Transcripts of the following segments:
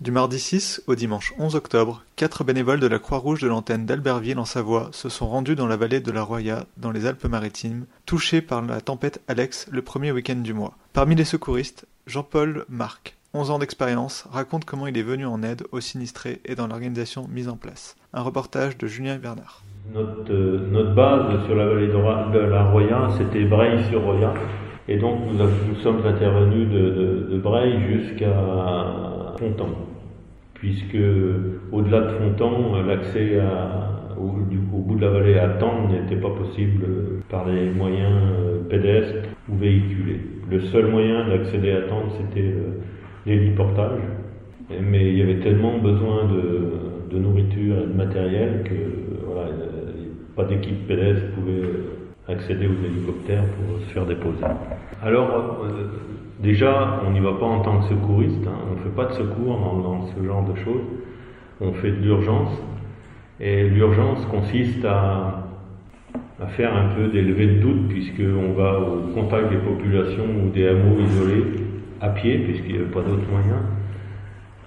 Du mardi 6 au dimanche 11 octobre, quatre bénévoles de la Croix-Rouge de l'antenne d'Albertville en Savoie se sont rendus dans la vallée de la Roya, dans les Alpes-Maritimes, touchés par la tempête Alex le premier week-end du mois. Parmi les secouristes, Jean-Paul Marc, 11 ans d'expérience, raconte comment il est venu en aide aux sinistrés et dans l'organisation mise en place. Un reportage de Julien Bernard. Notre, euh, base sur la vallée de, la Roya, c'était Breil-sur-Roya. Et donc nous, sommes intervenus de, de, jusqu'à Fontan. Puisque au-delà de Fontan, l'accès au, bout de la vallée à Tende n'était pas possible par les moyens euh, pédestres ou véhiculés. Le seul moyen d'accéder à Tende, c'était le- l'héliportage. Mais il y avait tellement besoin de, de nourriture et de matériel que voilà, euh, pas d'équipe pédestre pouvait accéder aux hélicoptères pour se faire déposer. Alors, euh, déjà, on n'y va pas en tant que secouriste, hein, on ne fait pas de secours dans, ce genre de choses, on fait de l'urgence, et l'urgence consiste à, à faire un peu des levées de doute, puisqu'on va au contact des populations ou des hameaux isolés, à pied, puisqu'il n'y avait pas d'autres moyens,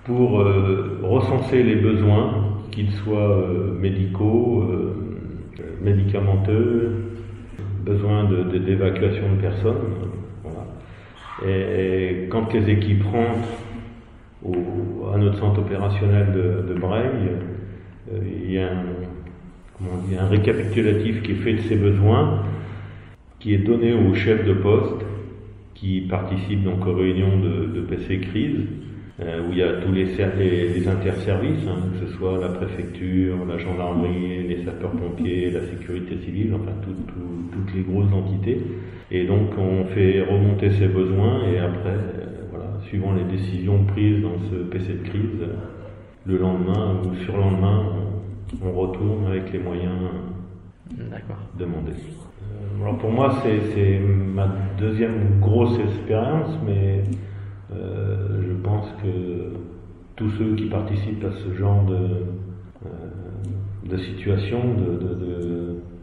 pour euh, recenser les besoins, qu'ils soient euh, médicaux, médicamenteux, besoin d'évacuation de, personnes. Et, quand les équipes rentrent à notre centre opérationnel de, de euh, il y a un, récapitulatif qui est fait de ces besoins, qui est donné au chef de poste, qui participe donc aux réunions de, PC crise, où il y a tous les, les, les interservices, hein, que ce soit la préfecture, la gendarmerie, les sapeurs-pompiers, la sécurité civile, enfin tout- tout- toutes les grosses entités. Et donc on fait remonter ces besoins et après, euh, voilà, suivant les décisions prises dans ce PC de crise, euh, le lendemain ou sur lendemain, on, retourne avec les moyens demandés. Euh, Alors pour moi, c'est ma deuxième grosse expérience, mais euh, je pense que tous ceux qui participent à ce genre de, euh, situation,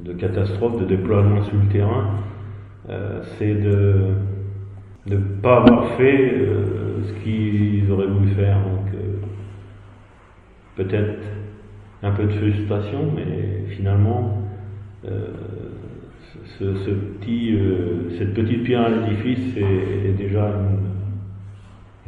de, catastrophe, de déploiement sur le terrain, euh, c'est de ne pas avoir fait euh, ce qu'ils auraient voulu faire. Donc euh, peut-être un peu de frustration, mais finalement, euh, euh, cette petite pierre à l'édifice est, est déjà une,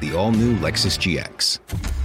The all new Lexus GX.